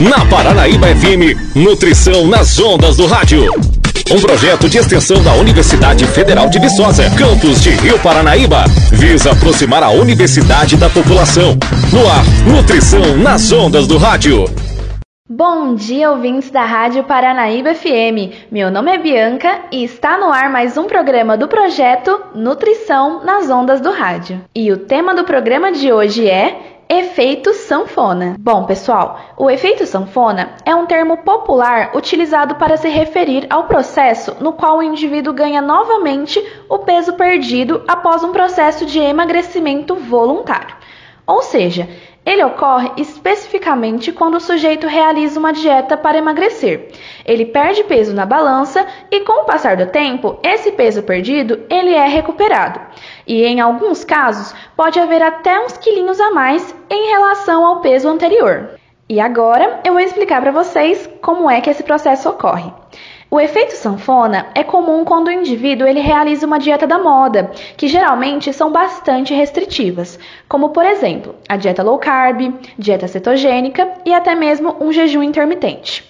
Na Paranaíba FM, Nutrição nas Ondas do Rádio. Um projeto de extensão da Universidade Federal de Viçosa, campus de Rio Paranaíba, visa aproximar a universidade da população. No ar, Nutrição nas Ondas do Rádio. Bom dia, ouvintes da Rádio Paranaíba FM. Meu nome é Bianca e está no ar mais um programa do projeto Nutrição nas Ondas do Rádio. E o tema do programa de hoje é Efeito sanfona. Bom, pessoal, o efeito sanfona é um termo popular utilizado para se referir ao processo no qual o indivíduo ganha novamente o peso perdido após um processo de emagrecimento voluntário. Ou seja, ele ocorre especificamente quando o sujeito realiza uma dieta para emagrecer. Ele perde peso na balança e com o passar do tempo, esse peso perdido, ele é recuperado. E em alguns casos, pode haver até uns quilinhos a mais em relação ao peso anterior. E agora eu vou explicar para vocês como é que esse processo ocorre. O efeito sanfona é comum quando o indivíduo ele realiza uma dieta da moda, que geralmente são bastante restritivas, como por exemplo, a dieta low carb, dieta cetogênica e até mesmo um jejum intermitente.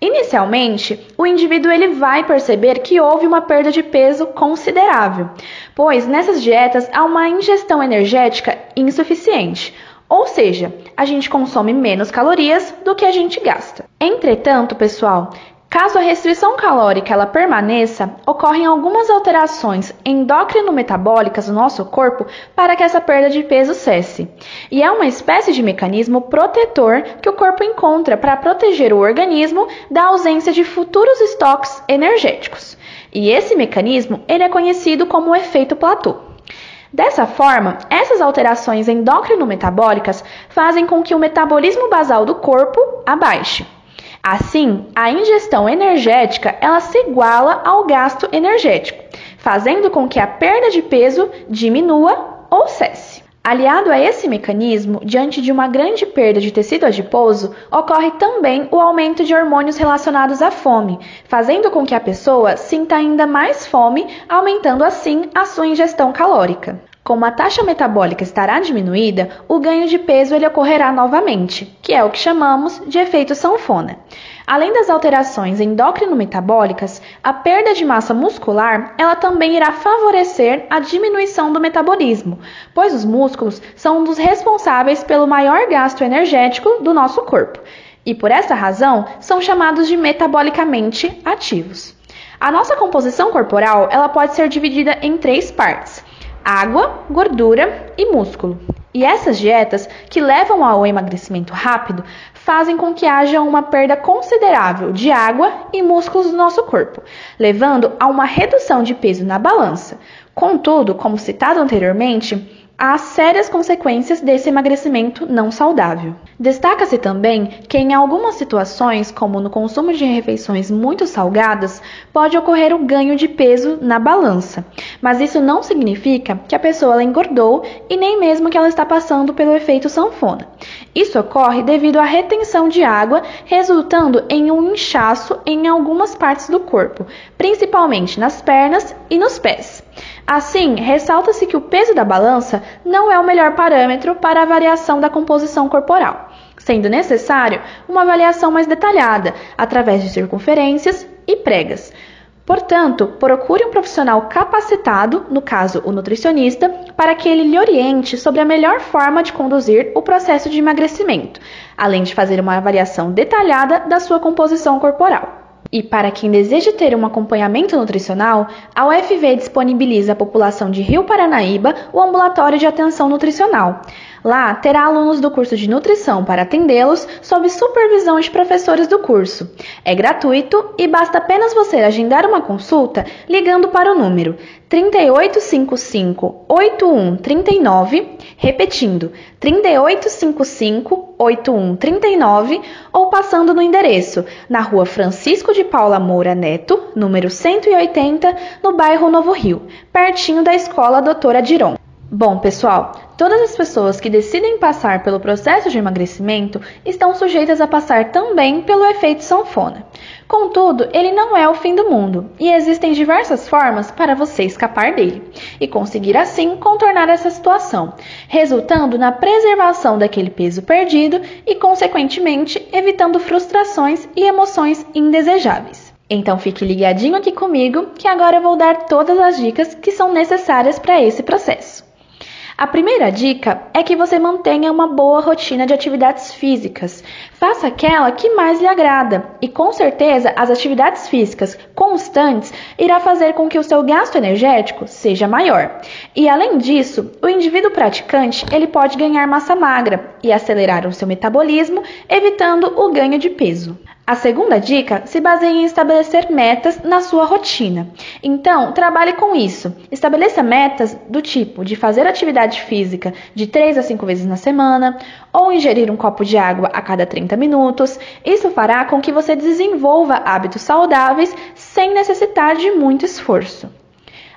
Inicialmente, o indivíduo ele vai perceber que houve uma perda de peso considerável, pois nessas dietas há uma ingestão energética insuficiente, ou seja, a gente consome menos calorias do que a gente gasta. Entretanto, pessoal, Caso a restrição calórica ela permaneça, ocorrem algumas alterações endócrino-metabólicas no nosso corpo para que essa perda de peso cesse. E é uma espécie de mecanismo protetor que o corpo encontra para proteger o organismo da ausência de futuros estoques energéticos. E esse mecanismo ele é conhecido como o efeito platô. Dessa forma, essas alterações endócrino-metabólicas fazem com que o metabolismo basal do corpo abaixe. Assim, a ingestão energética ela se iguala ao gasto energético, fazendo com que a perda de peso diminua ou cesse. Aliado a esse mecanismo, diante de uma grande perda de tecido adiposo, ocorre também o aumento de hormônios relacionados à fome, fazendo com que a pessoa sinta ainda mais fome, aumentando assim a sua ingestão calórica. Como a taxa metabólica estará diminuída, o ganho de peso ele ocorrerá novamente, que é o que chamamos de efeito sanfona. Além das alterações endócrino-metabólicas, a perda de massa muscular, ela também irá favorecer a diminuição do metabolismo, pois os músculos são um dos responsáveis pelo maior gasto energético do nosso corpo, e por essa razão são chamados de metabolicamente ativos. A nossa composição corporal, ela pode ser dividida em três partes: água, gordura e músculo. E essas dietas, que levam ao emagrecimento rápido, fazem com que haja uma perda considerável de água e músculos do nosso corpo, levando a uma redução de peso na balança. Contudo, como citado anteriormente, há sérias consequências desse emagrecimento não saudável. Destaca-se também que, em algumas situações, como no consumo de refeições muito salgadas, pode ocorrer o ganho de peso na balança, mas isso não significa que a pessoa engordou e nem mesmo que ela está passando pelo efeito sanfona. Isso ocorre devido à retenção de água, resultando em um inchaço em algumas partes do corpo, principalmente nas pernas e nos pés. Assim, ressalta-se que o peso da balança não é o melhor parâmetro para a variação da composição corporal, sendo necessário uma avaliação mais detalhada através de circunferências e pregas. Portanto, procure um profissional capacitado, no caso o nutricionista, para que ele lhe oriente sobre a melhor forma de conduzir o processo de emagrecimento, além de fazer uma avaliação detalhada da sua composição corporal. E para quem deseja ter um acompanhamento nutricional, a UFV disponibiliza à população de Rio Paranaíba o ambulatório de atenção nutricional. Lá terá alunos do curso de nutrição para atendê-los sob supervisão de professores do curso. É gratuito e basta apenas você agendar uma consulta ligando para o número 3855 8139, repetindo 3855 8139 ou passando no endereço na Rua Francisco de Paula Moura Neto, número 180, no bairro Novo Rio, pertinho da Escola Doutora Diron. Bom, pessoal, Todas as pessoas que decidem passar pelo processo de emagrecimento estão sujeitas a passar também pelo efeito sanfona. Contudo, ele não é o fim do mundo e existem diversas formas para você escapar dele e conseguir assim contornar essa situação, resultando na preservação daquele peso perdido e, consequentemente, evitando frustrações e emoções indesejáveis. Então fique ligadinho aqui comigo que agora eu vou dar todas as dicas que são necessárias para esse processo. A primeira dica é que você mantenha uma boa rotina de atividades físicas. Faça aquela que mais lhe agrada e com certeza as atividades físicas constantes irá fazer com que o seu gasto energético seja maior. E além disso, o indivíduo praticante, ele pode ganhar massa magra e acelerar o seu metabolismo, evitando o ganho de peso. A segunda dica se baseia em estabelecer metas na sua rotina. Então, trabalhe com isso. Estabeleça metas do tipo de fazer atividade física de 3 a 5 vezes na semana ou ingerir um copo de água a cada 30 minutos. Isso fará com que você desenvolva hábitos saudáveis sem necessitar de muito esforço.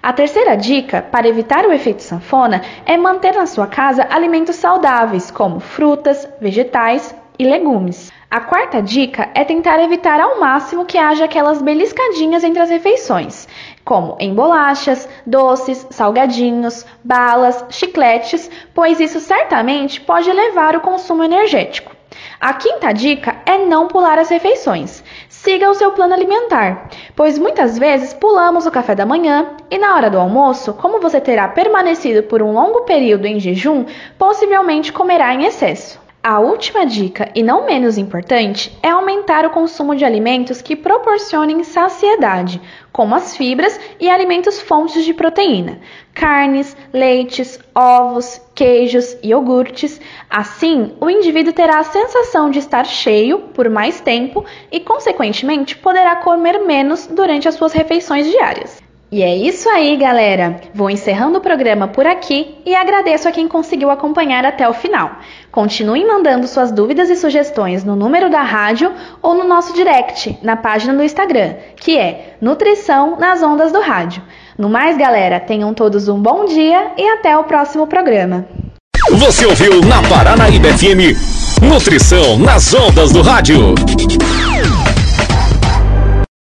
A terceira dica para evitar o efeito sanfona é manter na sua casa alimentos saudáveis, como frutas, vegetais e legumes. A quarta dica é tentar evitar ao máximo que haja aquelas beliscadinhas entre as refeições, como em bolachas, doces, salgadinhos, balas, chicletes, pois isso certamente pode elevar o consumo energético. A quinta dica é não pular as refeições. Siga o seu plano alimentar, pois muitas vezes pulamos o café da manhã e na hora do almoço, como você terá permanecido por um longo período em jejum, possivelmente comerá em excesso. A última dica, e não menos importante, é aumentar o consumo de alimentos que proporcionem saciedade, como as fibras e alimentos fontes de proteína, carnes, leites, ovos, queijos e iogurtes. Assim, o indivíduo terá a sensação de estar cheio por mais tempo e, consequentemente, poderá comer menos durante as suas refeições diárias. E é isso aí, galera! Vou encerrando o programa por aqui e agradeço a quem conseguiu acompanhar até o final. Continuem mandando suas dúvidas e sugestões no número da rádio ou no nosso direct, na página do Instagram, que é Nutrição nas Ondas do Rádio. No mais, galera, tenham todos um bom dia e até o próximo programa. Você ouviu na Paranaíba FM Nutrição nas Ondas do Rádio.